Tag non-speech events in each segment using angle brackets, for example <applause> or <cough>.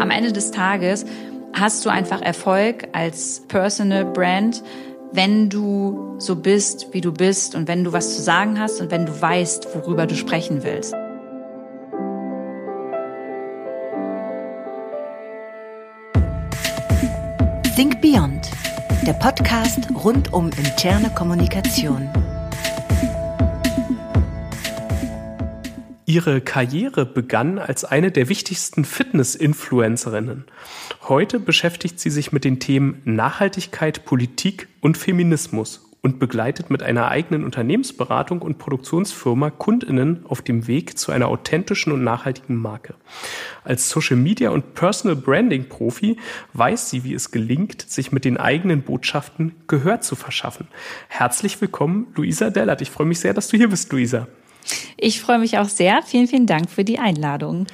Am Ende des Tages hast du einfach Erfolg als Personal Brand, wenn du so bist, wie du bist und wenn du was zu sagen hast und wenn du weißt, worüber du sprechen willst. Think Beyond, der Podcast rund um interne Kommunikation. Ihre Karriere begann als eine der wichtigsten Fitness-Influencerinnen. Heute beschäftigt sie sich mit den Themen Nachhaltigkeit, Politik und Feminismus und begleitet mit einer eigenen Unternehmensberatung und Produktionsfirma Kundinnen auf dem Weg zu einer authentischen und nachhaltigen Marke. Als Social Media und Personal Branding Profi weiß sie, wie es gelingt, sich mit den eigenen Botschaften Gehör zu verschaffen. Herzlich willkommen, Luisa Dellert. Ich freue mich sehr, dass du hier bist, Luisa. Ich freue mich auch sehr. Vielen, vielen Dank für die Einladung.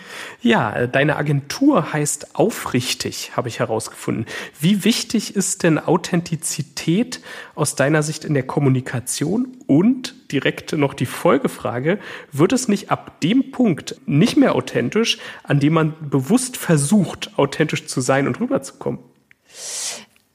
Ja, deine Agentur heißt Aufrichtig, habe ich herausgefunden. Wie wichtig ist denn Authentizität aus deiner Sicht in der Kommunikation? Und direkt noch die Folgefrage, wird es nicht ab dem Punkt nicht mehr authentisch, an dem man bewusst versucht, authentisch zu sein und rüberzukommen?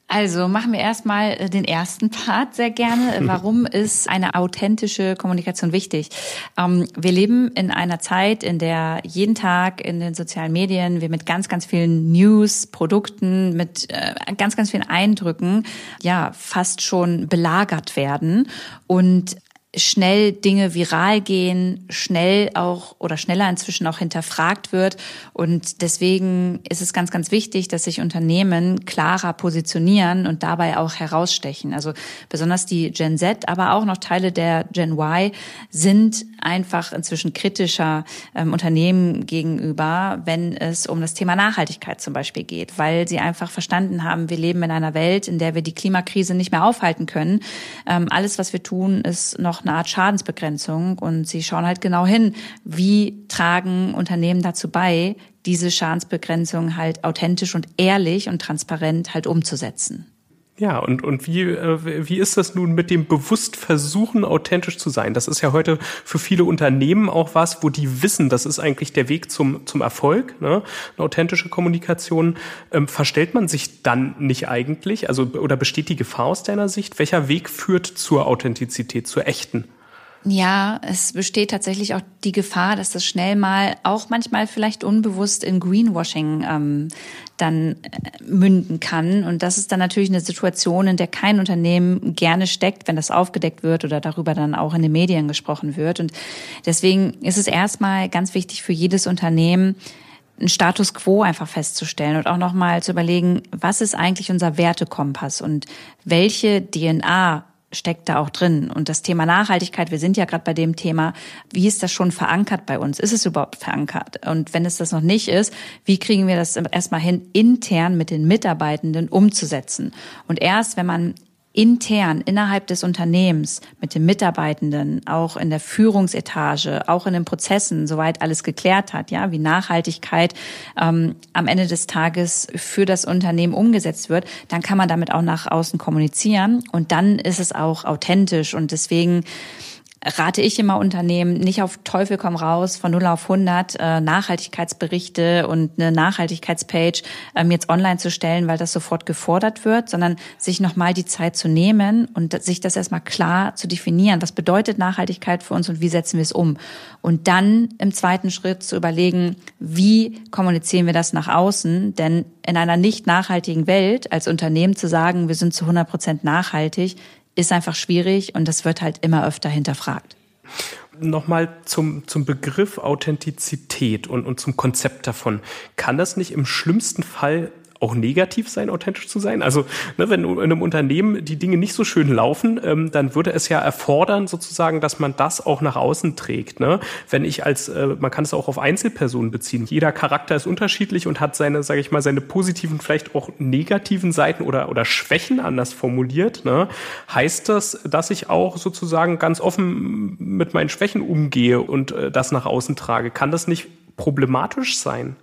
Also machen wir erstmal äh, den ersten Part sehr gerne. <laughs> Warum ist eine authentische Kommunikation wichtig? Ähm, wir leben in einer Zeit, in der jeden Tag in den sozialen Medien wir mit ganz, ganz vielen News, Produkten, mit äh, ganz, ganz vielen Eindrücken ja fast schon belagert werden. Und schnell Dinge viral gehen, schnell auch oder schneller inzwischen auch hinterfragt wird. Und deswegen ist es ganz, ganz wichtig, dass sich Unternehmen klarer positionieren und dabei auch herausstechen. Also besonders die Gen Z, aber auch noch Teile der Gen Y sind einfach inzwischen kritischer ähm, Unternehmen gegenüber, wenn es um das Thema Nachhaltigkeit zum Beispiel geht, weil sie einfach verstanden haben, wir leben in einer Welt, in der wir die Klimakrise nicht mehr aufhalten können. Ähm, alles, was wir tun, ist noch eine Art Schadensbegrenzung und sie schauen halt genau hin, wie tragen Unternehmen dazu bei, diese Schadensbegrenzung halt authentisch und ehrlich und transparent halt umzusetzen. Ja, und, und wie, äh, wie ist das nun mit dem bewusst versuchen, authentisch zu sein? Das ist ja heute für viele Unternehmen auch was, wo die wissen, das ist eigentlich der Weg zum, zum Erfolg, ne? eine authentische Kommunikation. Ähm, verstellt man sich dann nicht eigentlich? Also, oder besteht die Gefahr aus deiner Sicht? Welcher Weg führt zur Authentizität, zur echten? Ja, es besteht tatsächlich auch die Gefahr, dass das schnell mal auch manchmal vielleicht unbewusst in Greenwashing ähm, dann äh, münden kann. Und das ist dann natürlich eine Situation, in der kein Unternehmen gerne steckt, wenn das aufgedeckt wird oder darüber dann auch in den Medien gesprochen wird. Und deswegen ist es erstmal ganz wichtig für jedes Unternehmen, einen Status quo einfach festzustellen und auch nochmal zu überlegen, was ist eigentlich unser Wertekompass und welche DNA steckt da auch drin. Und das Thema Nachhaltigkeit, wir sind ja gerade bei dem Thema, wie ist das schon verankert bei uns? Ist es überhaupt verankert? Und wenn es das noch nicht ist, wie kriegen wir das erstmal hin, intern mit den Mitarbeitenden umzusetzen? Und erst wenn man intern innerhalb des Unternehmens mit den Mitarbeitenden, auch in der Führungsetage, auch in den Prozessen, soweit alles geklärt hat, ja, wie Nachhaltigkeit ähm, am Ende des Tages für das Unternehmen umgesetzt wird, dann kann man damit auch nach außen kommunizieren. Und dann ist es auch authentisch. Und deswegen rate ich immer Unternehmen, nicht auf Teufel komm raus von 0 auf 100 äh, Nachhaltigkeitsberichte und eine Nachhaltigkeitspage ähm, jetzt online zu stellen, weil das sofort gefordert wird, sondern sich nochmal die Zeit zu nehmen und sich das erstmal klar zu definieren. Was bedeutet Nachhaltigkeit für uns und wie setzen wir es um? Und dann im zweiten Schritt zu überlegen, wie kommunizieren wir das nach außen? Denn in einer nicht nachhaltigen Welt als Unternehmen zu sagen, wir sind zu 100 Prozent nachhaltig, ist einfach schwierig und das wird halt immer öfter hinterfragt. Nochmal zum, zum Begriff Authentizität und, und zum Konzept davon. Kann das nicht im schlimmsten Fall auch negativ sein, authentisch zu sein? Also, ne, wenn in einem Unternehmen die Dinge nicht so schön laufen, ähm, dann würde es ja erfordern, sozusagen, dass man das auch nach außen trägt. Ne? Wenn ich als, äh, man kann es auch auf Einzelpersonen beziehen. Jeder Charakter ist unterschiedlich und hat seine, sage ich mal, seine positiven, vielleicht auch negativen Seiten oder, oder Schwächen anders formuliert. Ne? Heißt das, dass ich auch sozusagen ganz offen mit meinen Schwächen umgehe und äh, das nach außen trage? Kann das nicht problematisch sein?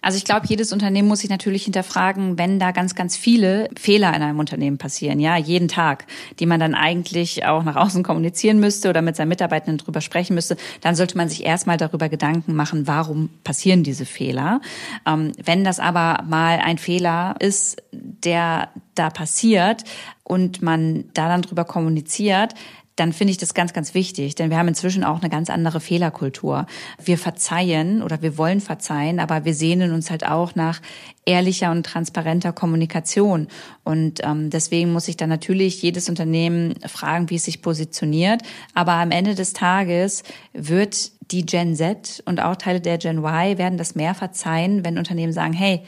Also ich glaube, jedes Unternehmen muss sich natürlich hinterfragen, wenn da ganz, ganz viele Fehler in einem Unternehmen passieren, ja, jeden Tag, die man dann eigentlich auch nach außen kommunizieren müsste oder mit seinen Mitarbeitenden drüber sprechen müsste, dann sollte man sich erstmal darüber Gedanken machen, warum passieren diese Fehler. Ähm, wenn das aber mal ein Fehler ist, der da passiert und man da dann drüber kommuniziert, dann finde ich das ganz, ganz wichtig, denn wir haben inzwischen auch eine ganz andere Fehlerkultur. Wir verzeihen oder wir wollen verzeihen, aber wir sehnen uns halt auch nach ehrlicher und transparenter Kommunikation. Und ähm, deswegen muss sich dann natürlich jedes Unternehmen fragen, wie es sich positioniert. Aber am Ende des Tages wird die Gen Z und auch Teile der Gen Y werden das mehr verzeihen, wenn Unternehmen sagen, hey,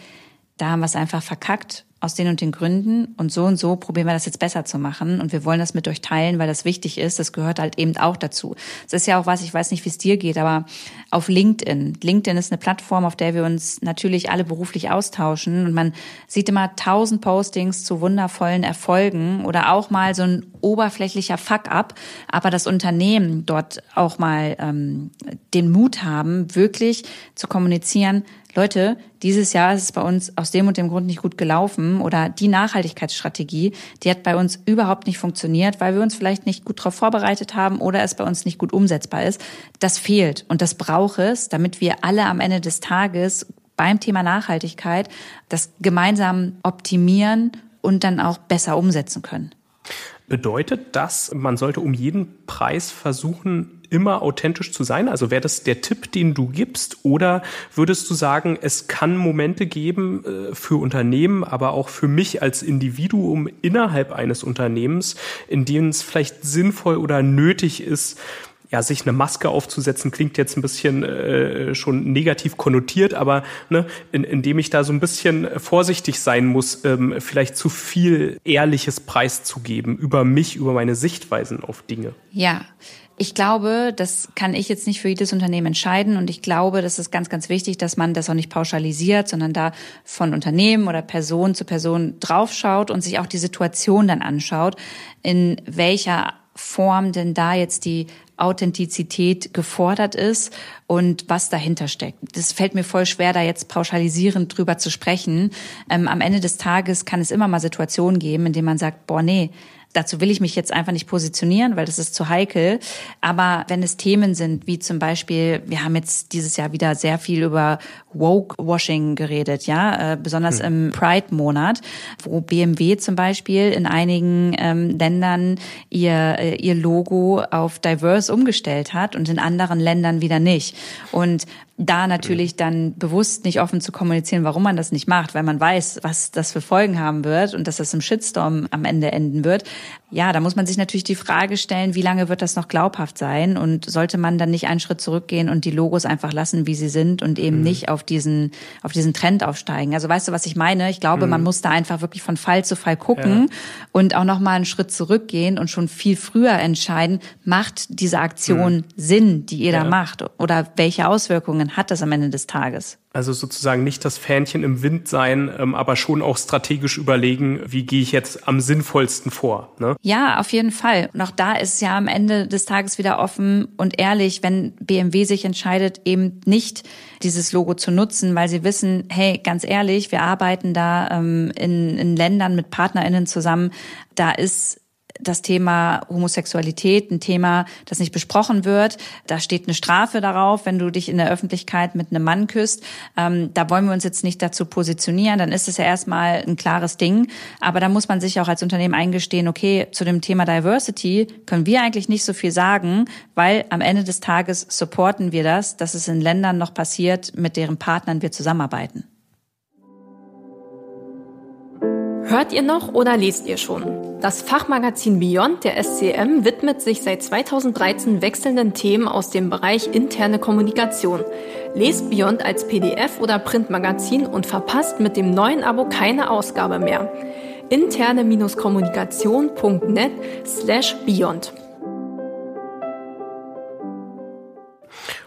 da haben wir es einfach verkackt aus den und den Gründen und so und so probieren wir das jetzt besser zu machen und wir wollen das mit euch teilen, weil das wichtig ist. Das gehört halt eben auch dazu. Das ist ja auch was, ich weiß nicht, wie es dir geht, aber auf LinkedIn. LinkedIn ist eine Plattform, auf der wir uns natürlich alle beruflich austauschen und man sieht immer tausend Postings zu wundervollen Erfolgen oder auch mal so ein oberflächlicher Fuck-up, aber das Unternehmen dort auch mal ähm, den Mut haben, wirklich zu kommunizieren, Leute, dieses Jahr ist es bei uns aus dem und dem Grund nicht gut gelaufen oder die Nachhaltigkeitsstrategie, die hat bei uns überhaupt nicht funktioniert, weil wir uns vielleicht nicht gut darauf vorbereitet haben oder es bei uns nicht gut umsetzbar ist. Das fehlt und das braucht es, damit wir alle am Ende des Tages beim Thema Nachhaltigkeit das gemeinsam optimieren und dann auch besser umsetzen können. Bedeutet das, man sollte um jeden Preis versuchen, immer authentisch zu sein? Also wäre das der Tipp, den du gibst? Oder würdest du sagen, es kann Momente geben äh, für Unternehmen, aber auch für mich als Individuum innerhalb eines Unternehmens, in denen es vielleicht sinnvoll oder nötig ist, ja, sich eine Maske aufzusetzen, klingt jetzt ein bisschen äh, schon negativ konnotiert, aber ne, in, indem ich da so ein bisschen vorsichtig sein muss, ähm, vielleicht zu viel Ehrliches preiszugeben über mich, über meine Sichtweisen auf Dinge. Ja. Ich glaube, das kann ich jetzt nicht für jedes Unternehmen entscheiden und ich glaube, das ist ganz, ganz wichtig, dass man das auch nicht pauschalisiert, sondern da von Unternehmen oder Person zu Person draufschaut und sich auch die Situation dann anschaut, in welcher Form denn da jetzt die Authentizität gefordert ist und was dahinter steckt. Das fällt mir voll schwer, da jetzt pauschalisierend drüber zu sprechen. Ähm, am Ende des Tages kann es immer mal Situationen geben, in denen man sagt, boah, nee, Dazu will ich mich jetzt einfach nicht positionieren, weil das ist zu heikel. Aber wenn es Themen sind, wie zum Beispiel, wir haben jetzt dieses Jahr wieder sehr viel über Woke-Washing geredet, ja, äh, besonders hm. im Pride-Monat, wo BMW zum Beispiel in einigen ähm, Ländern ihr, äh, ihr Logo auf diverse umgestellt hat und in anderen Ländern wieder nicht. Und da natürlich dann bewusst nicht offen zu kommunizieren, warum man das nicht macht, weil man weiß, was das für Folgen haben wird und dass das im Shitstorm am Ende enden wird. Ja, da muss man sich natürlich die Frage stellen, wie lange wird das noch glaubhaft sein und sollte man dann nicht einen Schritt zurückgehen und die Logos einfach lassen, wie sie sind und eben mhm. nicht auf diesen, auf diesen Trend aufsteigen. Also weißt du, was ich meine? Ich glaube, mhm. man muss da einfach wirklich von Fall zu Fall gucken ja. und auch nochmal einen Schritt zurückgehen und schon viel früher entscheiden, macht diese Aktion mhm. Sinn, die ihr ja. da macht oder welche Auswirkungen hat das am Ende des Tages? Also sozusagen nicht das Fähnchen im Wind sein, ähm, aber schon auch strategisch überlegen, wie gehe ich jetzt am sinnvollsten vor. Ne? Ja, auf jeden Fall. Und auch da ist es ja am Ende des Tages wieder offen und ehrlich, wenn BMW sich entscheidet, eben nicht dieses Logo zu nutzen, weil sie wissen, hey, ganz ehrlich, wir arbeiten da ähm, in, in Ländern mit PartnerInnen zusammen, da ist das Thema Homosexualität, ein Thema, das nicht besprochen wird. Da steht eine Strafe darauf, wenn du dich in der Öffentlichkeit mit einem Mann küsst. Ähm, da wollen wir uns jetzt nicht dazu positionieren. Dann ist es ja erstmal ein klares Ding. Aber da muss man sich auch als Unternehmen eingestehen, okay, zu dem Thema Diversity können wir eigentlich nicht so viel sagen, weil am Ende des Tages supporten wir das, dass es in Ländern noch passiert, mit deren Partnern wir zusammenarbeiten. Hört ihr noch oder lest ihr schon? Das Fachmagazin Beyond der SCM widmet sich seit 2013 wechselnden Themen aus dem Bereich interne Kommunikation. Lest Beyond als PDF oder Printmagazin und verpasst mit dem neuen Abo keine Ausgabe mehr. interne-kommunikation.net slash beyond.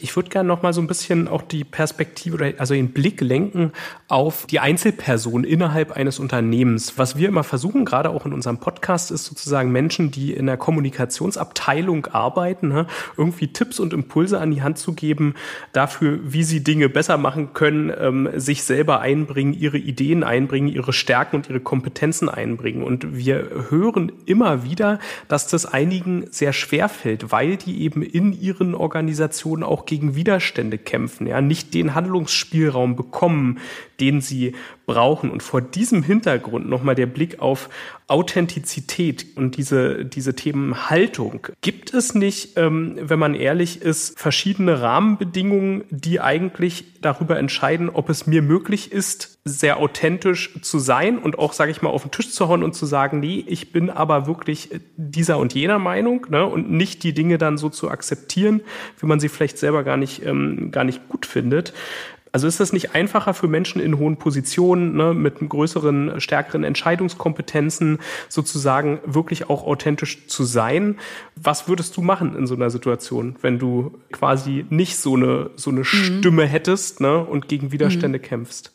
Ich würde gerne noch mal so ein bisschen auch die Perspektive oder also den Blick lenken auf die Einzelperson innerhalb eines Unternehmens. Was wir immer versuchen, gerade auch in unserem Podcast, ist sozusagen Menschen, die in der Kommunikationsabteilung arbeiten, ne, irgendwie Tipps und Impulse an die Hand zu geben dafür, wie sie Dinge besser machen können, ähm, sich selber einbringen, ihre Ideen einbringen, ihre Stärken und ihre Kompetenzen einbringen. Und wir hören immer wieder, dass das einigen sehr schwer fällt, weil die eben in ihren Organisationen auch gegen Widerstände kämpfen, ja, nicht den Handlungsspielraum bekommen, den sie brauchen. Und vor diesem Hintergrund nochmal der Blick auf Authentizität und diese, diese Themen Haltung. Gibt es nicht, ähm, wenn man ehrlich ist, verschiedene Rahmenbedingungen, die eigentlich darüber entscheiden, ob es mir möglich ist, sehr authentisch zu sein und auch, sage ich mal, auf den Tisch zu hauen und zu sagen, nee, ich bin aber wirklich dieser und jener Meinung ne, und nicht die Dinge dann so zu akzeptieren, wie man sie vielleicht selber gar nicht, ähm, gar nicht gut findet. Also ist das nicht einfacher für Menschen in hohen Positionen ne, mit größeren, stärkeren Entscheidungskompetenzen sozusagen wirklich auch authentisch zu sein? Was würdest du machen in so einer Situation, wenn du quasi nicht so eine so eine mhm. Stimme hättest ne, und gegen Widerstände mhm. kämpfst?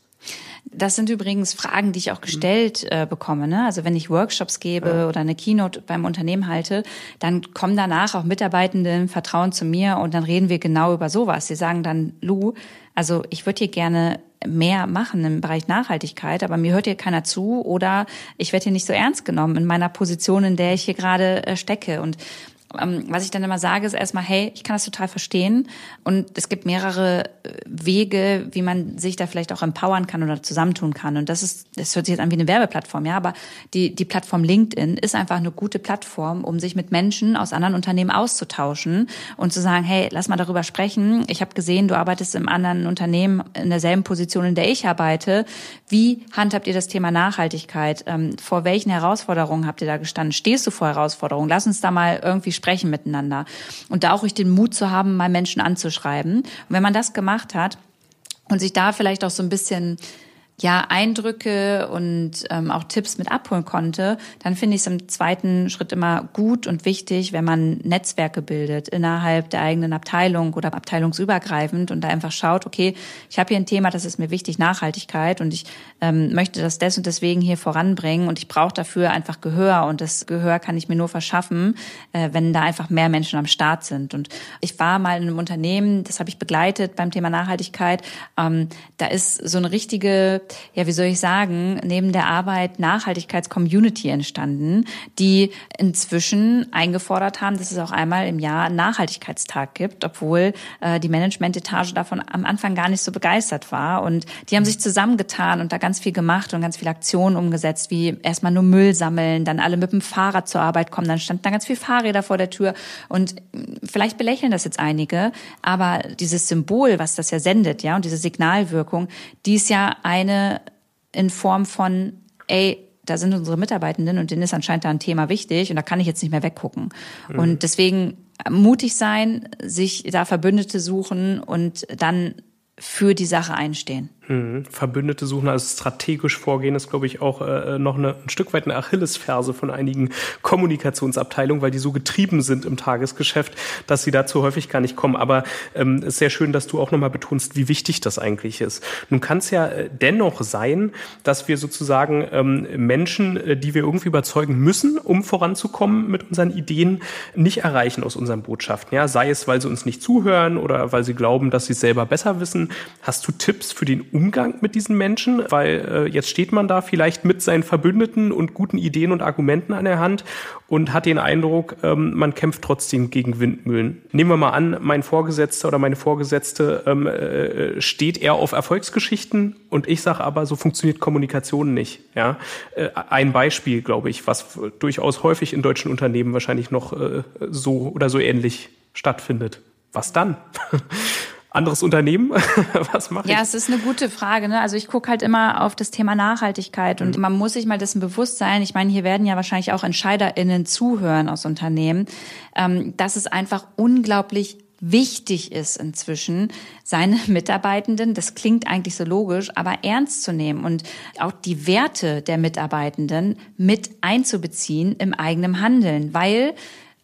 Das sind übrigens Fragen, die ich auch gestellt äh, bekomme. Ne? Also wenn ich Workshops gebe ja. oder eine Keynote beim Unternehmen halte, dann kommen danach auch Mitarbeitende im Vertrauen zu mir und dann reden wir genau über sowas. Sie sagen dann, Lou, also ich würde hier gerne mehr machen im Bereich Nachhaltigkeit, aber mir hört hier keiner zu oder ich werde hier nicht so ernst genommen in meiner Position, in der ich hier gerade äh, stecke. Und was ich dann immer sage, ist erstmal, hey, ich kann das total verstehen. Und es gibt mehrere äh, Wege, wie man sich da vielleicht auch empowern kann oder zusammentun kann. Und das ist, das hört sich jetzt an wie eine Werbeplattform, ja, aber die, die Plattform LinkedIn ist einfach eine gute Plattform, um sich mit Menschen aus anderen Unternehmen auszutauschen und zu sagen, hey, lass mal darüber sprechen. Ich habe gesehen, du arbeitest im anderen Unternehmen in derselben Position, in der ich arbeite. Wie handhabt ihr das Thema Nachhaltigkeit? Ähm, vor welchen Herausforderungen habt ihr da gestanden? Stehst du vor Herausforderungen? Lass uns da mal irgendwie sprechen miteinander. Und da auch ruhig den Mut zu haben, mal Menschen anzuschreiben. Und wenn man das gemacht hat und sich da vielleicht auch so ein bisschen ja Eindrücke und ähm, auch Tipps mit abholen konnte, dann finde ich es im zweiten Schritt immer gut und wichtig, wenn man Netzwerke bildet innerhalb der eigenen Abteilung oder abteilungsübergreifend und da einfach schaut, okay, ich habe hier ein Thema, das ist mir wichtig, Nachhaltigkeit und ich ähm, möchte das des und deswegen hier voranbringen und ich brauche dafür einfach Gehör und das Gehör kann ich mir nur verschaffen, äh, wenn da einfach mehr Menschen am Start sind. Und ich war mal in einem Unternehmen, das habe ich begleitet beim Thema Nachhaltigkeit, ähm, da ist so eine richtige ja, wie soll ich sagen, neben der Arbeit Nachhaltigkeitscommunity entstanden, die inzwischen eingefordert haben, dass es auch einmal im Jahr einen Nachhaltigkeitstag gibt, obwohl äh, die Managementetage davon am Anfang gar nicht so begeistert war. Und die haben sich zusammengetan und da ganz viel gemacht und ganz viele Aktionen umgesetzt, wie erstmal nur Müll sammeln, dann alle mit dem Fahrrad zur Arbeit kommen, dann standen da ganz viele Fahrräder vor der Tür. Und vielleicht belächeln das jetzt einige, aber dieses Symbol, was das ja sendet, ja, und diese Signalwirkung, die ist ja eine in Form von, ey, da sind unsere Mitarbeitenden und denen ist anscheinend da ein Thema wichtig und da kann ich jetzt nicht mehr weggucken. Mhm. Und deswegen mutig sein, sich da Verbündete suchen und dann für die Sache einstehen. Mhm. Verbündete suchen, also strategisch vorgehen, ist, glaube ich, auch äh, noch eine, ein Stück weit eine Achillesferse von einigen Kommunikationsabteilungen, weil die so getrieben sind im Tagesgeschäft, dass sie dazu häufig gar nicht kommen. Aber ähm, ist sehr schön, dass du auch nochmal betonst, wie wichtig das eigentlich ist. Nun kann es ja äh, dennoch sein, dass wir sozusagen ähm, Menschen, äh, die wir irgendwie überzeugen müssen, um voranzukommen mit unseren Ideen, nicht erreichen aus unseren Botschaften. Ja, sei es, weil sie uns nicht zuhören oder weil sie glauben, dass sie es selber besser wissen. Hast du Tipps für den Umgang mit diesen Menschen? Weil äh, jetzt steht man da vielleicht mit seinen Verbündeten und guten Ideen und Argumenten an der Hand und hat den Eindruck, ähm, man kämpft trotzdem gegen Windmühlen. Nehmen wir mal an, mein Vorgesetzter oder meine Vorgesetzte ähm, äh, steht eher auf Erfolgsgeschichten und ich sage aber, so funktioniert Kommunikation nicht. Ja, äh, ein Beispiel, glaube ich, was durchaus häufig in deutschen Unternehmen wahrscheinlich noch äh, so oder so ähnlich stattfindet. Was dann? <laughs> anderes Unternehmen? <laughs> Was mache ich? Ja, es ist eine gute Frage. Ne? Also ich gucke halt immer auf das Thema Nachhaltigkeit und mhm. man muss sich mal dessen bewusst sein. Ich meine, hier werden ja wahrscheinlich auch EntscheiderInnen zuhören aus Unternehmen, ähm, dass es einfach unglaublich wichtig ist inzwischen, seine <laughs> Mitarbeitenden, das klingt eigentlich so logisch, aber ernst zu nehmen und auch die Werte der Mitarbeitenden mit einzubeziehen im eigenen Handeln, weil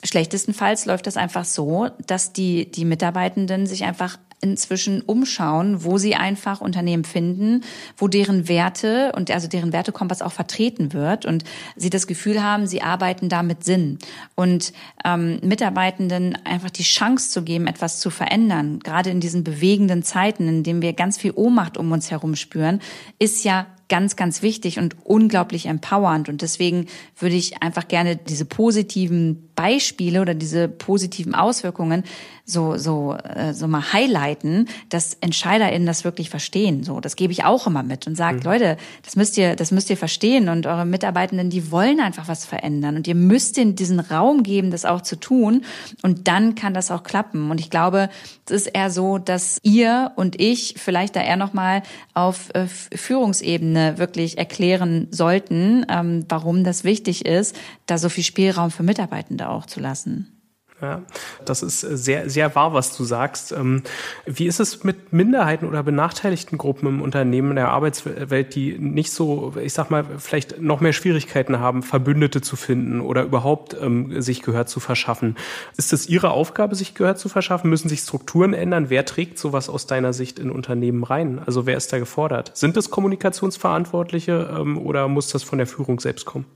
schlechtestenfalls läuft das einfach so, dass die, die Mitarbeitenden sich einfach inzwischen umschauen, wo sie einfach Unternehmen finden, wo deren Werte und also deren Wertekompass auch vertreten wird und sie das Gefühl haben, sie arbeiten da mit Sinn. Und ähm, Mitarbeitenden einfach die Chance zu geben, etwas zu verändern, gerade in diesen bewegenden Zeiten, in denen wir ganz viel Ohnmacht um uns herum spüren, ist ja ganz, ganz wichtig und unglaublich empowernd. Und deswegen würde ich einfach gerne diese positiven Beispiele oder diese positiven Auswirkungen so so äh, so mal highlighten, dass EntscheiderInnen das wirklich verstehen. So, das gebe ich auch immer mit und sage, mhm. Leute, das müsst ihr das müsst ihr verstehen und eure Mitarbeitenden, die wollen einfach was verändern und ihr müsst ihnen diesen Raum geben, das auch zu tun und dann kann das auch klappen. Und ich glaube, es ist eher so, dass ihr und ich vielleicht da eher noch mal auf äh, Führungsebene wirklich erklären sollten, ähm, warum das wichtig ist, da so viel Spielraum für Mitarbeitende auch zu lassen. Ja, das ist sehr, sehr wahr, was du sagst. Ähm, wie ist es mit Minderheiten oder benachteiligten Gruppen im Unternehmen, in der Arbeitswelt, die nicht so, ich sag mal, vielleicht noch mehr Schwierigkeiten haben, Verbündete zu finden oder überhaupt ähm, sich Gehör zu verschaffen? Ist es Ihre Aufgabe, sich Gehör zu verschaffen? Müssen sich Strukturen ändern? Wer trägt sowas aus deiner Sicht in Unternehmen rein? Also wer ist da gefordert? Sind es Kommunikationsverantwortliche ähm, oder muss das von der Führung selbst kommen?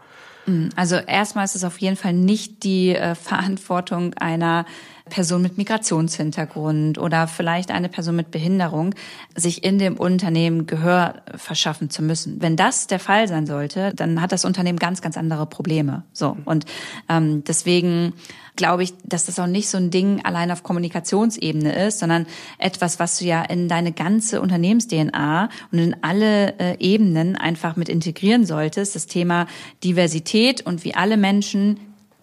Mm, also erstmal ist es auf jeden Fall nicht die äh, Verantwortung einer Person mit Migrationshintergrund oder vielleicht eine Person mit Behinderung, sich in dem Unternehmen Gehör verschaffen zu müssen. Wenn das der Fall sein sollte, dann hat das Unternehmen ganz, ganz andere Probleme. So und ähm, deswegen glaube ich, dass das auch nicht so ein Ding allein auf Kommunikationsebene ist, sondern etwas, was du ja in deine ganze Unternehmens-DNA und in alle äh, Ebenen einfach mit integrieren solltest. Das Thema Diversität und wie alle Menschen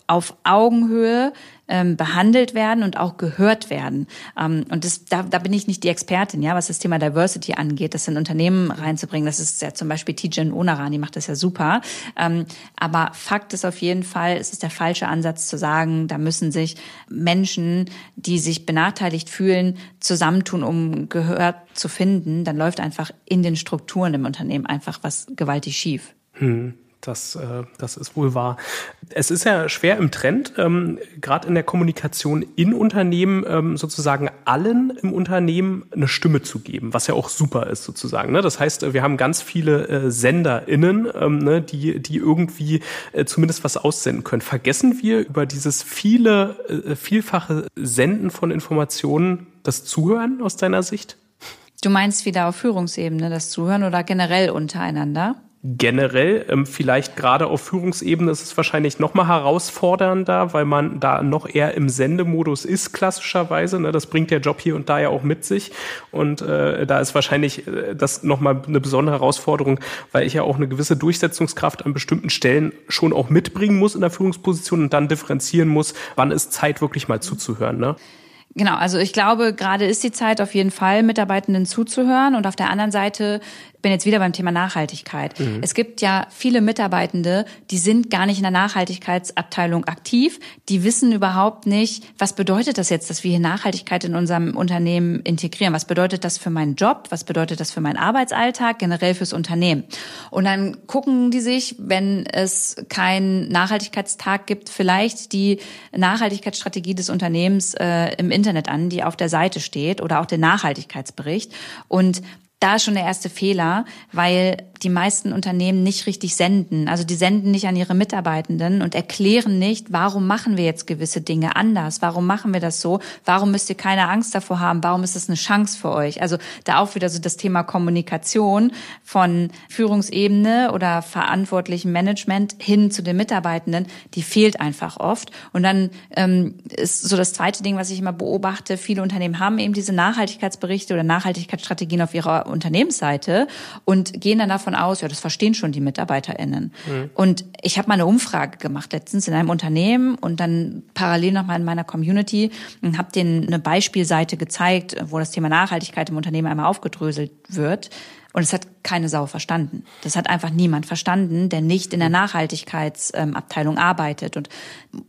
auf Augenhöhe ähm, behandelt werden und auch gehört werden. Ähm, und das, da, da bin ich nicht die Expertin, ja, was das Thema Diversity angeht, das in Unternehmen reinzubringen. Das ist ja zum Beispiel Tijen Onaran, die macht das ja super. Ähm, aber Fakt ist auf jeden Fall, es ist der falsche Ansatz zu sagen, da müssen sich Menschen, die sich benachteiligt fühlen, zusammentun, um gehört zu finden. Dann läuft einfach in den Strukturen im Unternehmen einfach was gewaltig schief. Hm. Das, äh, das ist wohl wahr. Es ist ja schwer im Trend, ähm, gerade in der Kommunikation in Unternehmen ähm, sozusagen allen im Unternehmen eine Stimme zu geben, was ja auch super ist sozusagen. Ne? Das heißt, wir haben ganz viele äh, SenderInnen, ähm, ne, die, die irgendwie äh, zumindest was aussenden können. Vergessen wir über dieses viele, äh, vielfache Senden von Informationen das Zuhören aus deiner Sicht? Du meinst wieder auf Führungsebene das Zuhören oder generell untereinander? Generell, ähm, vielleicht gerade auf Führungsebene ist es wahrscheinlich noch mal herausfordernder, weil man da noch eher im Sendemodus ist, klassischerweise. Ne? Das bringt der Job hier und da ja auch mit sich. Und äh, da ist wahrscheinlich äh, das noch mal eine besondere Herausforderung, weil ich ja auch eine gewisse Durchsetzungskraft an bestimmten Stellen schon auch mitbringen muss in der Führungsposition und dann differenzieren muss, wann ist Zeit wirklich mal zuzuhören. Ne? Genau, also ich glaube, gerade ist die Zeit auf jeden Fall, Mitarbeitenden zuzuhören. Und auf der anderen Seite bin jetzt wieder beim Thema Nachhaltigkeit. Mhm. Es gibt ja viele Mitarbeitende, die sind gar nicht in der Nachhaltigkeitsabteilung aktiv. Die wissen überhaupt nicht, was bedeutet das jetzt, dass wir hier Nachhaltigkeit in unserem Unternehmen integrieren? Was bedeutet das für meinen Job? Was bedeutet das für meinen Arbeitsalltag, generell fürs Unternehmen? Und dann gucken die sich, wenn es keinen Nachhaltigkeitstag gibt, vielleicht die Nachhaltigkeitsstrategie des Unternehmens äh, im Internet an, die auf der Seite steht oder auch den Nachhaltigkeitsbericht. Und da ist schon der erste Fehler, weil die meisten Unternehmen nicht richtig senden. Also die senden nicht an ihre Mitarbeitenden und erklären nicht, warum machen wir jetzt gewisse Dinge anders? Warum machen wir das so? Warum müsst ihr keine Angst davor haben? Warum ist es eine Chance für euch? Also da auch wieder so das Thema Kommunikation von Führungsebene oder verantwortlichem Management hin zu den Mitarbeitenden, die fehlt einfach oft. Und dann ähm, ist so das zweite Ding, was ich immer beobachte, viele Unternehmen haben eben diese Nachhaltigkeitsberichte oder Nachhaltigkeitsstrategien auf ihrer Unternehmensseite und gehen dann davon aus, ja, das verstehen schon die MitarbeiterInnen. Mhm. Und ich habe mal eine Umfrage gemacht letztens in einem Unternehmen und dann parallel nochmal in meiner Community und habe denen eine Beispielseite gezeigt, wo das Thema Nachhaltigkeit im Unternehmen einmal aufgedröselt wird. Und es hat keine Sau verstanden. Das hat einfach niemand verstanden, der nicht in der Nachhaltigkeitsabteilung arbeitet. Und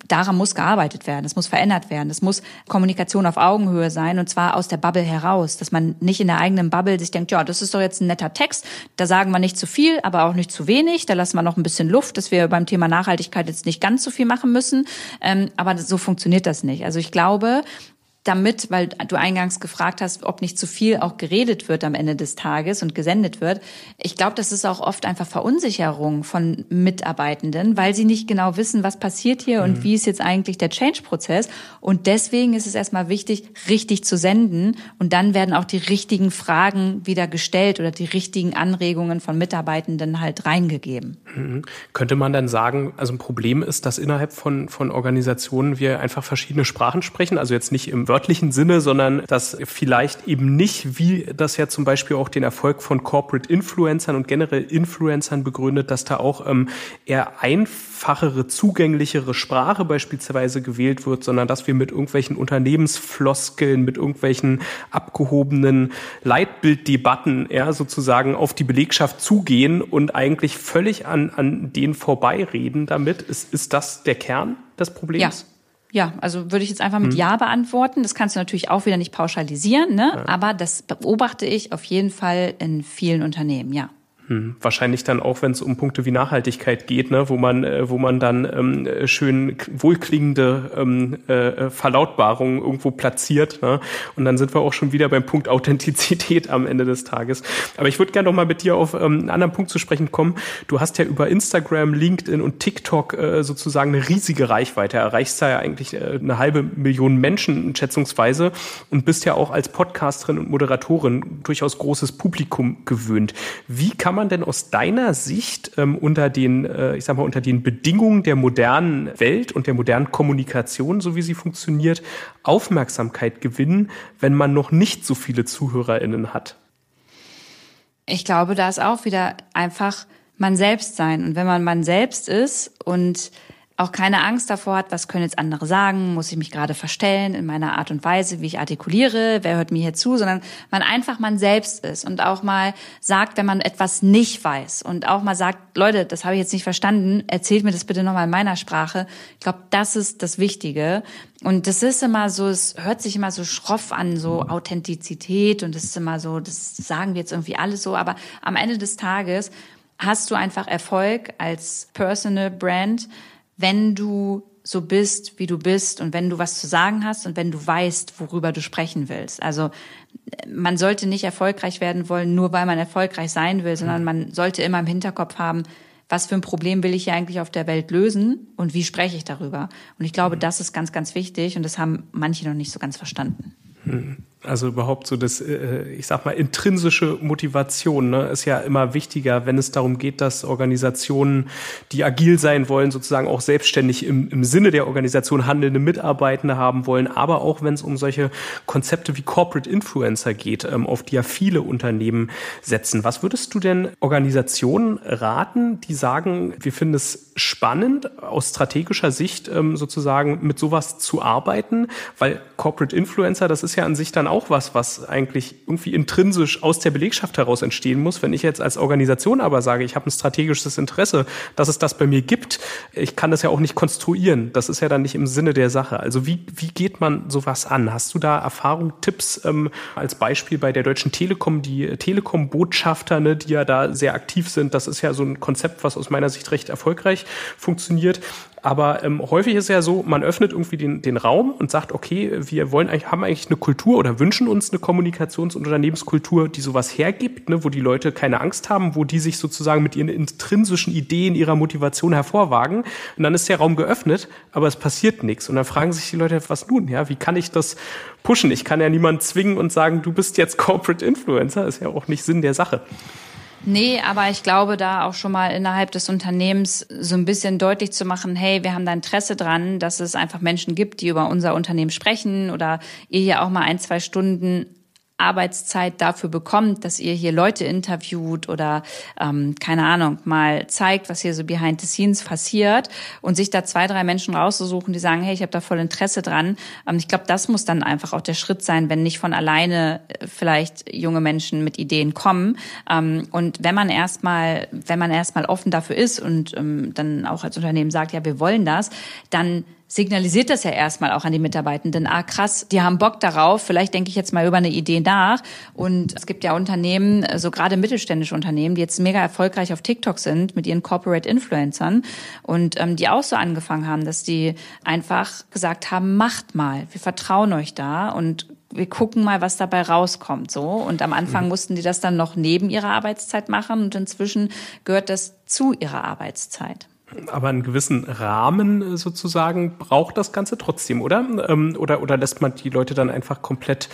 daran muss gearbeitet werden. Es muss verändert werden. Es muss Kommunikation auf Augenhöhe sein und zwar aus der Bubble heraus, dass man nicht in der eigenen Bubble sich denkt, ja, das ist doch jetzt ein netter Text. Da sagen wir nicht zu viel, aber auch nicht zu wenig. Da lassen wir noch ein bisschen Luft, dass wir beim Thema Nachhaltigkeit jetzt nicht ganz so viel machen müssen. Ähm, aber so funktioniert das nicht. Also ich glaube, damit, weil du eingangs gefragt hast, ob nicht zu viel auch geredet wird am Ende des Tages und gesendet wird. Ich glaube, das ist auch oft einfach Verunsicherung von Mitarbeitenden, weil sie nicht genau wissen, was passiert hier mhm. und wie ist jetzt eigentlich der Change-Prozess. Und deswegen ist es erstmal wichtig, richtig zu senden. Und dann werden auch die richtigen Fragen wieder gestellt oder die richtigen Anregungen von Mitarbeitenden halt reingegeben. Mhm. Könnte man dann sagen, also ein Problem ist, dass innerhalb von, von Organisationen wir einfach verschiedene Sprachen sprechen, also jetzt nicht im wörtlichen Sinne, sondern dass vielleicht eben nicht, wie das ja zum Beispiel auch den Erfolg von Corporate Influencern und generell Influencern begründet, dass da auch ähm, eher einfachere, zugänglichere Sprache beispielsweise gewählt wird, sondern dass wir mit irgendwelchen Unternehmensfloskeln, mit irgendwelchen abgehobenen Leitbilddebatten ja, sozusagen auf die Belegschaft zugehen und eigentlich völlig an, an denen vorbeireden damit. Ist, ist das der Kern des Problems? Ja. Ja, also würde ich jetzt einfach mit hm. Ja beantworten. Das kannst du natürlich auch wieder nicht pauschalisieren, ne? Ja. aber das beobachte ich auf jeden Fall in vielen Unternehmen, ja. Hm. Wahrscheinlich dann auch, wenn es um Punkte wie Nachhaltigkeit geht, ne, wo man, äh, wo man dann ähm, schön wohlklingende ähm, äh, Verlautbarungen irgendwo platziert. Ne? Und dann sind wir auch schon wieder beim Punkt Authentizität am Ende des Tages. Aber ich würde gerne noch mal mit dir auf ähm, einen anderen Punkt zu sprechen kommen. Du hast ja über Instagram, LinkedIn und TikTok äh, sozusagen eine riesige Reichweite. Erreichst da ja eigentlich äh, eine halbe Million Menschen schätzungsweise und bist ja auch als Podcasterin und Moderatorin durchaus großes Publikum gewöhnt. Wie kann man denn aus deiner Sicht ähm, unter den, äh, ich sag mal, unter den Bedingungen der modernen Welt und der modernen Kommunikation, so wie sie funktioniert, Aufmerksamkeit gewinnen, wenn man noch nicht so viele ZuhörerInnen hat? Ich glaube, da ist auch wieder einfach man selbst sein. Und wenn man man selbst ist und auch keine Angst davor hat, was können jetzt andere sagen, muss ich mich gerade verstellen in meiner Art und Weise, wie ich artikuliere, wer hört mir hier zu, sondern man einfach man selbst ist und auch mal sagt, wenn man etwas nicht weiß und auch mal sagt, Leute, das habe ich jetzt nicht verstanden, erzählt mir das bitte nochmal in meiner Sprache. Ich glaube, das ist das Wichtige. Und das ist immer so, es hört sich immer so schroff an, so Authentizität und das ist immer so, das sagen wir jetzt irgendwie alles so, aber am Ende des Tages hast du einfach Erfolg als Personal Brand, wenn du so bist, wie du bist und wenn du was zu sagen hast und wenn du weißt, worüber du sprechen willst. Also man sollte nicht erfolgreich werden wollen, nur weil man erfolgreich sein will, sondern man sollte immer im Hinterkopf haben, was für ein Problem will ich hier eigentlich auf der Welt lösen und wie spreche ich darüber. Und ich glaube, das ist ganz, ganz wichtig und das haben manche noch nicht so ganz verstanden. Hm. Also überhaupt so das, äh, ich sag mal, intrinsische Motivation ne, ist ja immer wichtiger, wenn es darum geht, dass Organisationen, die agil sein wollen, sozusagen auch selbstständig im, im Sinne der Organisation handelnde Mitarbeitende haben wollen, aber auch wenn es um solche Konzepte wie Corporate Influencer geht, ähm, auf die ja viele Unternehmen setzen. Was würdest du denn Organisationen raten, die sagen, wir finden es spannend, aus strategischer Sicht ähm, sozusagen mit sowas zu arbeiten? Weil Corporate Influencer, das ist ja an sich dann auch auch was, was eigentlich irgendwie intrinsisch aus der Belegschaft heraus entstehen muss. Wenn ich jetzt als Organisation aber sage, ich habe ein strategisches Interesse, dass es das bei mir gibt, ich kann das ja auch nicht konstruieren. Das ist ja dann nicht im Sinne der Sache. Also wie, wie geht man sowas an? Hast du da Erfahrung, Tipps ähm, als Beispiel bei der Deutschen Telekom, die Telekom-Botschafter, ne, die ja da sehr aktiv sind? Das ist ja so ein Konzept, was aus meiner Sicht recht erfolgreich funktioniert. Aber ähm, häufig ist ja so, man öffnet irgendwie den, den Raum und sagt, okay, wir wollen eigentlich, haben eigentlich eine Kultur oder wünschen uns eine Kommunikations- und Unternehmenskultur, die sowas hergibt, ne, wo die Leute keine Angst haben, wo die sich sozusagen mit ihren intrinsischen Ideen, ihrer Motivation hervorwagen. Und dann ist der Raum geöffnet, aber es passiert nichts. Und dann fragen sich die Leute, was nun? Ja, wie kann ich das pushen? Ich kann ja niemanden zwingen und sagen, du bist jetzt <laughs> Corporate Influencer. Ist ja auch nicht Sinn der Sache. Nee, aber ich glaube, da auch schon mal innerhalb des Unternehmens so ein bisschen deutlich zu machen, hey, wir haben da Interesse dran, dass es einfach Menschen gibt, die über unser Unternehmen sprechen oder ihr hier auch mal ein, zwei Stunden Arbeitszeit dafür bekommt, dass ihr hier Leute interviewt oder ähm, keine Ahnung mal zeigt, was hier so behind the scenes passiert und sich da zwei drei Menschen rauszusuchen, die sagen, hey, ich habe da voll Interesse dran. Ähm, ich glaube, das muss dann einfach auch der Schritt sein, wenn nicht von alleine äh, vielleicht junge Menschen mit Ideen kommen. Ähm, und wenn man erstmal, wenn man erstmal offen dafür ist und ähm, dann auch als Unternehmen sagt, ja, wir wollen das, dann signalisiert das ja erstmal auch an die Mitarbeitenden, ah krass, die haben Bock darauf, vielleicht denke ich jetzt mal über eine Idee nach. Und es gibt ja Unternehmen, so gerade mittelständische Unternehmen, die jetzt mega erfolgreich auf TikTok sind mit ihren Corporate Influencern und ähm, die auch so angefangen haben, dass die einfach gesagt haben, macht mal, wir vertrauen euch da und wir gucken mal, was dabei rauskommt, so. Und am Anfang mhm. mussten die das dann noch neben ihrer Arbeitszeit machen und inzwischen gehört das zu ihrer Arbeitszeit. Aber einen gewissen Rahmen äh, sozusagen braucht das Ganze trotzdem, oder? Ähm, oder, oder lässt man die Leute dann einfach komplett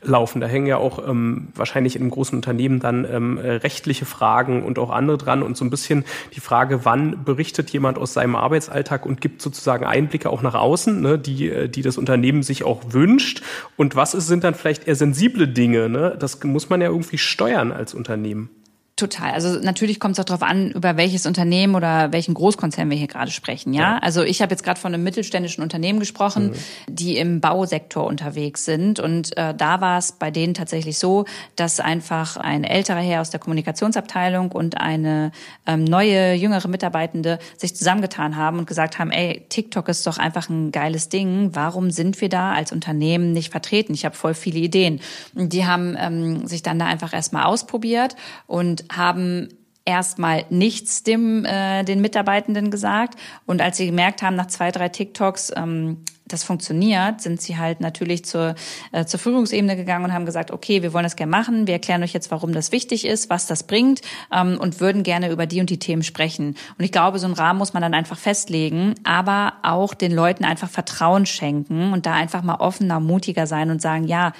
laufen? Da hängen ja auch ähm, wahrscheinlich in einem großen Unternehmen dann ähm, rechtliche Fragen und auch andere dran und so ein bisschen die Frage, wann berichtet jemand aus seinem Arbeitsalltag und gibt sozusagen Einblicke auch nach außen, ne, die, äh, die das Unternehmen sich auch wünscht. Und was ist, sind dann vielleicht eher sensible Dinge? Ne? Das muss man ja irgendwie steuern als Unternehmen. Total. Also natürlich kommt es auch darauf an, über welches Unternehmen oder welchen Großkonzern wir hier gerade sprechen. Ja, ja. also ich habe jetzt gerade von einem mittelständischen Unternehmen gesprochen, mhm. die im Bausektor unterwegs sind und äh, da war es bei denen tatsächlich so, dass einfach ein älterer Herr aus der Kommunikationsabteilung und eine ähm, neue jüngere Mitarbeitende sich zusammengetan haben und gesagt haben: Ey, TikTok ist doch einfach ein geiles Ding. Warum sind wir da als Unternehmen nicht vertreten? Ich habe voll viele Ideen. Und die haben ähm, sich dann da einfach erstmal ausprobiert und haben erstmal nichts dem äh, den Mitarbeitenden gesagt und als sie gemerkt haben nach zwei drei TikToks ähm, das funktioniert, sind sie halt natürlich zur, äh, zur Führungsebene gegangen und haben gesagt, okay, wir wollen das gerne machen, wir erklären euch jetzt, warum das wichtig ist, was das bringt ähm, und würden gerne über die und die Themen sprechen. Und ich glaube, so einen Rahmen muss man dann einfach festlegen, aber auch den Leuten einfach Vertrauen schenken und da einfach mal offener, mutiger sein und sagen, ja,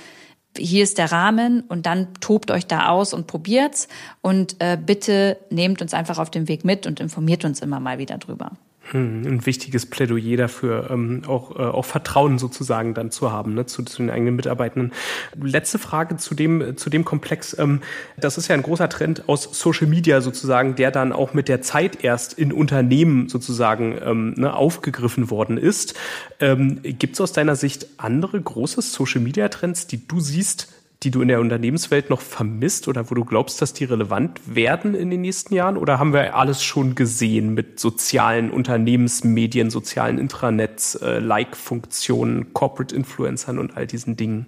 hier ist der Rahmen und dann tobt euch da aus und probiert's und äh, bitte nehmt uns einfach auf dem Weg mit und informiert uns immer mal wieder drüber. Hm, ein wichtiges Plädoyer dafür, ähm, auch, äh, auch Vertrauen sozusagen dann zu haben, ne, zu, zu den eigenen Mitarbeitenden. Letzte Frage zu dem, zu dem Komplex. Ähm, das ist ja ein großer Trend aus Social Media sozusagen, der dann auch mit der Zeit erst in Unternehmen sozusagen ähm, ne, aufgegriffen worden ist. Ähm, Gibt es aus deiner Sicht andere große Social Media Trends, die du siehst, die du in der Unternehmenswelt noch vermisst oder wo du glaubst, dass die relevant werden in den nächsten Jahren? Oder haben wir alles schon gesehen mit sozialen Unternehmensmedien, sozialen Intranets, äh, Like-Funktionen, Corporate Influencern und all diesen Dingen?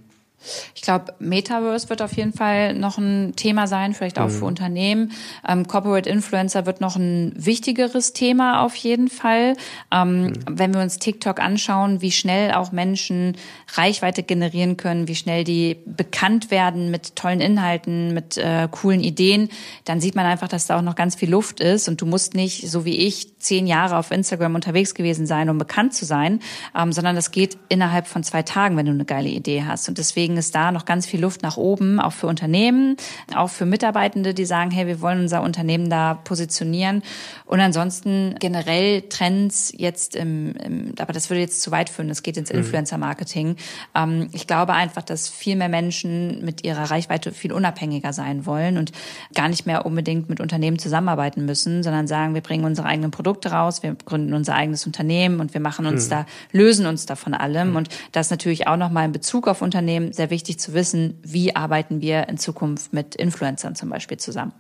Ich glaube, Metaverse wird auf jeden Fall noch ein Thema sein, vielleicht auch mhm. für Unternehmen. Ähm, Corporate Influencer wird noch ein wichtigeres Thema auf jeden Fall. Ähm, mhm. Wenn wir uns TikTok anschauen, wie schnell auch Menschen Reichweite generieren können, wie schnell die bekannt werden mit tollen Inhalten, mit äh, coolen Ideen, dann sieht man einfach, dass da auch noch ganz viel Luft ist und du musst nicht, so wie ich, zehn Jahre auf Instagram unterwegs gewesen sein, um bekannt zu sein, ähm, sondern das geht innerhalb von zwei Tagen, wenn du eine geile Idee hast. Und deswegen deswegen ist da noch ganz viel Luft nach oben, auch für Unternehmen, auch für Mitarbeitende, die sagen, hey, wir wollen unser Unternehmen da positionieren. Und ansonsten generell Trends jetzt im, im aber das würde jetzt zu weit führen, das geht ins mhm. Influencer-Marketing. Ähm, ich glaube einfach, dass viel mehr Menschen mit ihrer Reichweite viel unabhängiger sein wollen und gar nicht mehr unbedingt mit Unternehmen zusammenarbeiten müssen, sondern sagen, wir bringen unsere eigenen Produkte raus, wir gründen unser eigenes Unternehmen und wir machen uns mhm. da, lösen uns da von allem. Mhm. Und das natürlich auch nochmal in Bezug auf Unternehmen sehr wichtig zu wissen, wie arbeiten wir in Zukunft mit Influencern zum Beispiel zusammen.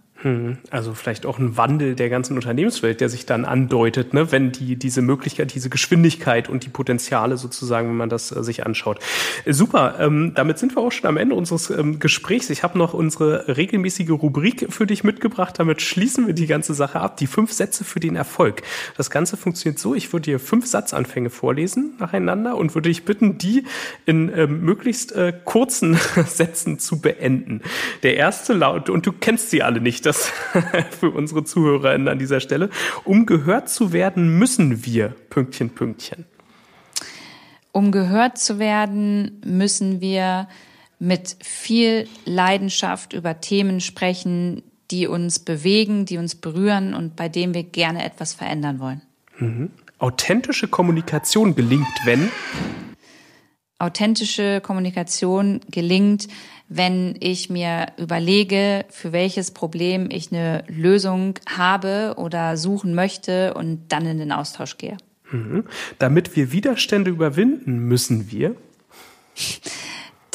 Also vielleicht auch ein Wandel der ganzen Unternehmenswelt, der sich dann andeutet, ne, wenn die diese Möglichkeit, diese Geschwindigkeit und die Potenziale sozusagen, wenn man das äh, sich anschaut. Äh, super, ähm, damit sind wir auch schon am Ende unseres ähm, Gesprächs. Ich habe noch unsere regelmäßige Rubrik für dich mitgebracht. Damit schließen wir die ganze Sache ab. Die fünf Sätze für den Erfolg. Das Ganze funktioniert so: Ich würde dir fünf Satzanfänge vorlesen nacheinander und würde dich bitten, die in ähm, möglichst äh, kurzen <laughs> Sätzen zu beenden. Der erste laut und du kennst sie alle nicht das <laughs> für unsere ZuhörerInnen an dieser Stelle. Um gehört zu werden, müssen wir Pünktchen, Pünktchen. Um gehört zu werden, müssen wir mit viel Leidenschaft über Themen sprechen, die uns bewegen, die uns berühren und bei denen wir gerne etwas verändern wollen. Mhm. Authentische Kommunikation gelingt, wenn authentische Kommunikation gelingt, wenn ich mir überlege, für welches Problem ich eine Lösung habe oder suchen möchte und dann in den Austausch gehe. Mhm. Damit wir Widerstände überwinden, müssen wir <laughs>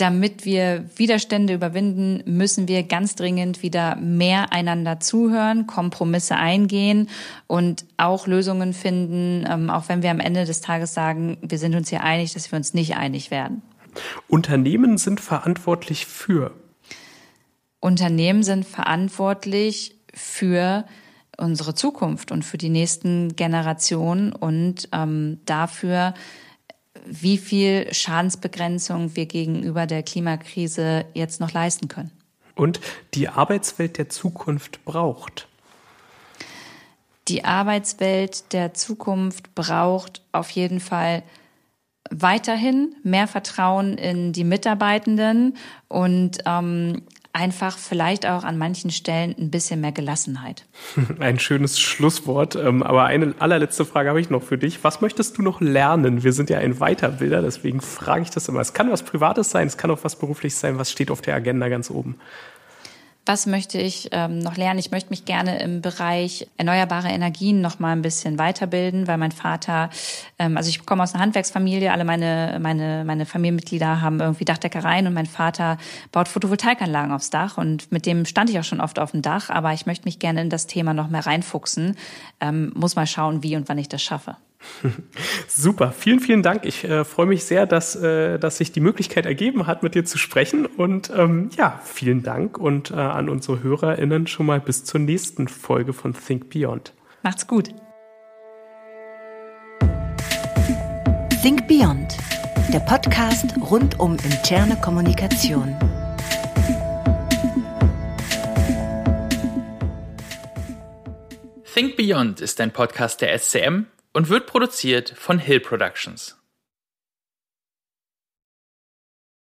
damit wir Widerstände überwinden, müssen wir ganz dringend wieder mehr einander zuhören, Kompromisse eingehen und auch Lösungen finden, ähm, auch wenn wir am Ende des Tages sagen, wir sind uns hier einig, dass wir uns nicht einig werden. Unternehmen sind verantwortlich für. Unternehmen sind verantwortlich für unsere Zukunft und für die nächsten Generationen und ähm, dafür, wie viel Schadensbegrenzung wir gegenüber der Klimakrise jetzt noch leisten können. Und die Arbeitswelt der Zukunft braucht. Die Arbeitswelt der Zukunft braucht auf jeden Fall weiterhin mehr Vertrauen in die Mitarbeitenden und ähm, einfach vielleicht auch an manchen Stellen ein bisschen mehr Gelassenheit. <laughs> Ein schönes Schlusswort. Ähm, aber eine allerletzte Frage habe ich noch für dich. Was möchtest du noch lernen? Wir sind ja ein Weiterbilder, deswegen frage ich das immer. Es kann was Privates sein, es kann auch was Berufliches sein. Was steht auf der Agenda ganz oben? Was möchte ich ähm, noch lernen? Ich möchte mich gerne im Bereich erneuerbare Energien noch mal ein bisschen weiterbilden, weil mein Vater, ähm, also ich komme aus einer Handwerksfamilie, alle meine meine meine Familienmitglieder haben irgendwie Dachdeckereien und mein Vater baut Photovoltaikanlagen aufs Dach und mit dem stand ich auch schon oft auf dem Dach, aber ich möchte mich gerne in das Thema noch mehr reinfuchsen. Ähm, muss mal schauen, wie und wann ich das schaffe. <laughs> Super, vielen, vielen Dank. Ich äh, freue mich sehr, dass, äh, dass sich die Möglichkeit ergeben hat, mit dir zu sprechen. Und ähm, ja, vielen Dank und äh, an unsere HörerInnen schon mal bis zur nächsten Folge von Think Beyond. Macht's gut. Think Beyond, der Podcast rund um interne Kommunikation. Think Beyond ist ein Podcast der SCM und wird produziert von Hill Productions.